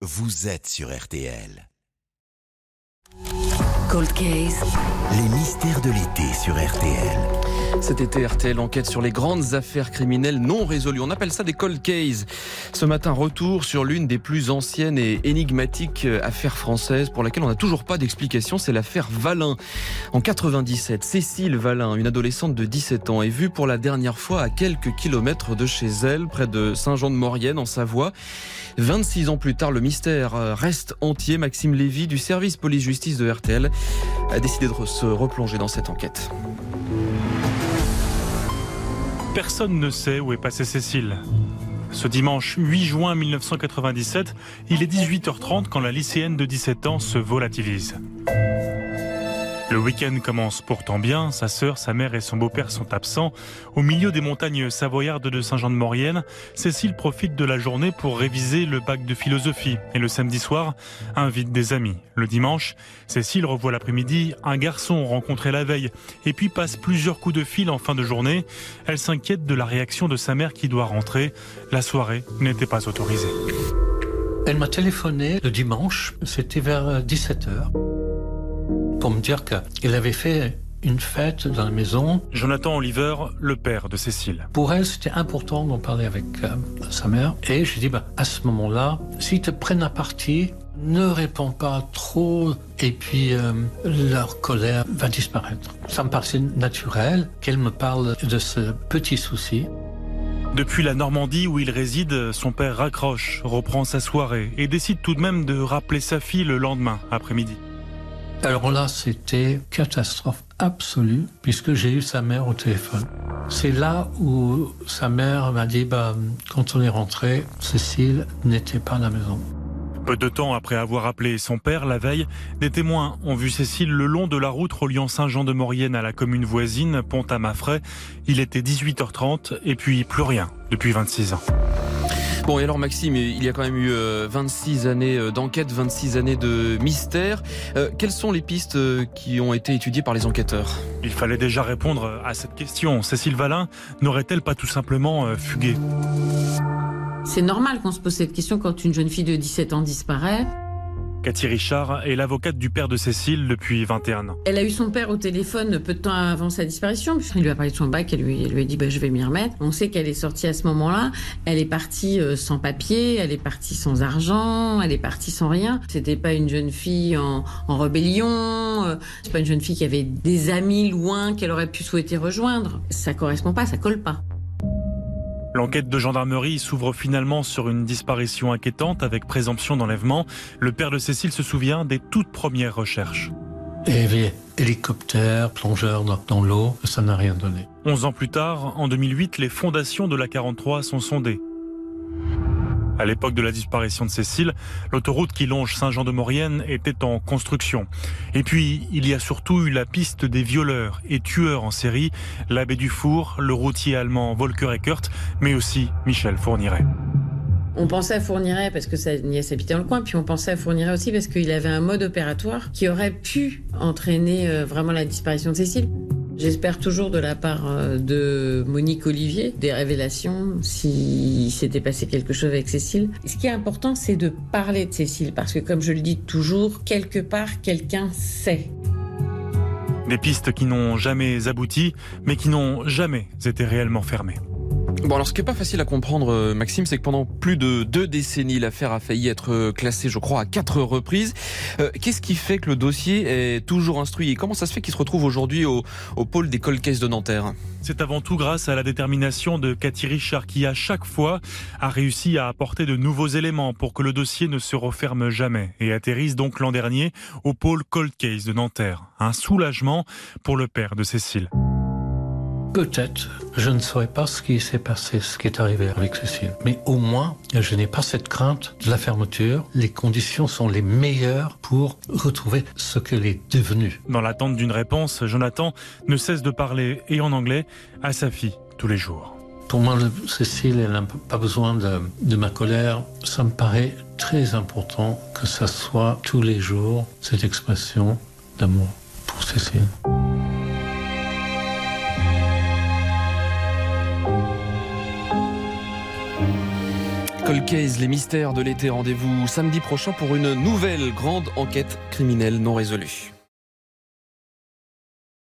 vous êtes sur RTL. Cold Case. Les mystères de l'été sur RTL. Cet été, RTL enquête sur les grandes affaires criminelles non résolues. On appelle ça des cold cases. Ce matin, retour sur l'une des plus anciennes et énigmatiques affaires françaises pour laquelle on n'a toujours pas d'explication. C'est l'affaire Valin. En 97, Cécile Valin, une adolescente de 17 ans, est vue pour la dernière fois à quelques kilomètres de chez elle, près de Saint-Jean-de-Maurienne, en Savoie. 26 ans plus tard, le mystère reste entier. Maxime Lévy, du service police-justice de RTL, a décidé de se replonger dans cette enquête. Personne ne sait où est passée Cécile. Ce dimanche 8 juin 1997, il est 18h30 quand la lycéenne de 17 ans se volatilise. Le week-end commence pourtant bien. Sa sœur, sa mère et son beau-père sont absents. Au milieu des montagnes savoyardes de Saint-Jean-de-Maurienne, Cécile profite de la journée pour réviser le bac de philosophie. Et le samedi soir, invite des amis. Le dimanche, Cécile revoit l'après-midi un garçon rencontré la veille et puis passe plusieurs coups de fil en fin de journée. Elle s'inquiète de la réaction de sa mère qui doit rentrer. La soirée n'était pas autorisée. Elle m'a téléphoné le dimanche, c'était vers 17h pour me dire qu'il avait fait une fête dans la maison. Jonathan Oliver, le père de Cécile. Pour elle, c'était important d'en parler avec euh, sa mère. Et je dis, bah, à ce moment-là, s'ils te prennent à partie, ne réponds pas trop et puis euh, leur colère va disparaître. Ça me paraissait naturel qu'elle me parle de ce petit souci. Depuis la Normandie où il réside, son père raccroche, reprend sa soirée et décide tout de même de rappeler sa fille le lendemain après-midi. Alors là, c'était catastrophe absolue, puisque j'ai eu sa mère au téléphone. C'est là où sa mère m'a dit, bah, quand on est rentré, Cécile n'était pas à la maison. Peu de temps après avoir appelé son père la veille, des témoins ont vu Cécile le long de la route reliant Saint-Jean-de-Maurienne à la commune voisine, Pont-à-Mafray. Il était 18h30 et puis plus rien depuis 26 ans. Bon, et alors Maxime, il y a quand même eu 26 euh, années euh, d'enquête, 26 années de mystère. Euh, quelles sont les pistes qui ont été étudiées par les enquêteurs? Il fallait déjà répondre à cette question. Cécile Valin n'aurait-elle pas tout simplement fugué? C'est normal qu'on se pose cette question quand une jeune fille de 17 ans disparaît. Cathy Richard est l'avocate du père de Cécile depuis 21 ans. Elle a eu son père au téléphone peu de temps avant sa disparition. Il lui a parlé de son bac, elle lui, lui a dit bah, je vais m'y remettre. On sait qu'elle est sortie à ce moment-là. Elle est partie euh, sans papier, elle est partie sans argent, elle est partie sans rien. C'était pas une jeune fille en, en rébellion, euh, c'est pas une jeune fille qui avait des amis loin qu'elle aurait pu souhaiter rejoindre. Ça correspond pas, ça colle pas. L'enquête de gendarmerie s'ouvre finalement sur une disparition inquiétante avec présomption d'enlèvement. Le père de Cécile se souvient des toutes premières recherches. Il y avait hélicoptère, plongeur dans l'eau, ça n'a rien donné. Onze ans plus tard, en 2008, les fondations de la 43 sont sondées. À l'époque de la disparition de Cécile, l'autoroute qui longe Saint-Jean-de-Maurienne était en construction. Et puis, il y a surtout eu la piste des violeurs et tueurs en série, l'abbé Dufour, le routier allemand Volker Eckert, mais aussi Michel Fourniret. On pensait à Fourniret parce que sa nièce habitait dans le coin, puis on pensait à Fourniret aussi parce qu'il avait un mode opératoire qui aurait pu entraîner euh, vraiment la disparition de Cécile. J'espère toujours de la part euh, de Monique Olivier des révélations si s'était passé quelque chose avec Cécile. Ce qui est important, c'est de parler de Cécile parce que comme je le dis toujours, quelque part, quelqu'un sait. Des pistes qui n'ont jamais abouti, mais qui n'ont jamais été réellement fermées. Bon, alors ce qui n'est pas facile à comprendre, euh, Maxime, c'est que pendant plus de deux décennies, l'affaire a failli être euh, classée, je crois, à quatre reprises. Euh, Qu'est-ce qui fait que le dossier est toujours instruit? Et comment ça se fait qu'il se retrouve aujourd'hui au, au, pôle des cold cases de Nanterre? C'est avant tout grâce à la détermination de Cathy Richard qui, à chaque fois, a réussi à apporter de nouveaux éléments pour que le dossier ne se referme jamais et atterrisse donc l'an dernier au pôle cold case de Nanterre. Un soulagement pour le père de Cécile. Peut-être, je ne saurais pas ce qui s'est passé, ce qui est arrivé avec Cécile. Mais au moins, je n'ai pas cette crainte de la fermeture. Les conditions sont les meilleures pour retrouver ce qu'elle est devenue. Dans l'attente d'une réponse, Jonathan ne cesse de parler, et en anglais, à sa fille tous les jours. Pour moi, Cécile, elle n'a pas besoin de, de ma colère. Ça me paraît très important que ça soit tous les jours cette expression d'amour pour Cécile. Cold Case, les mystères de l'été. Rendez-vous samedi prochain pour une nouvelle grande enquête criminelle non résolue.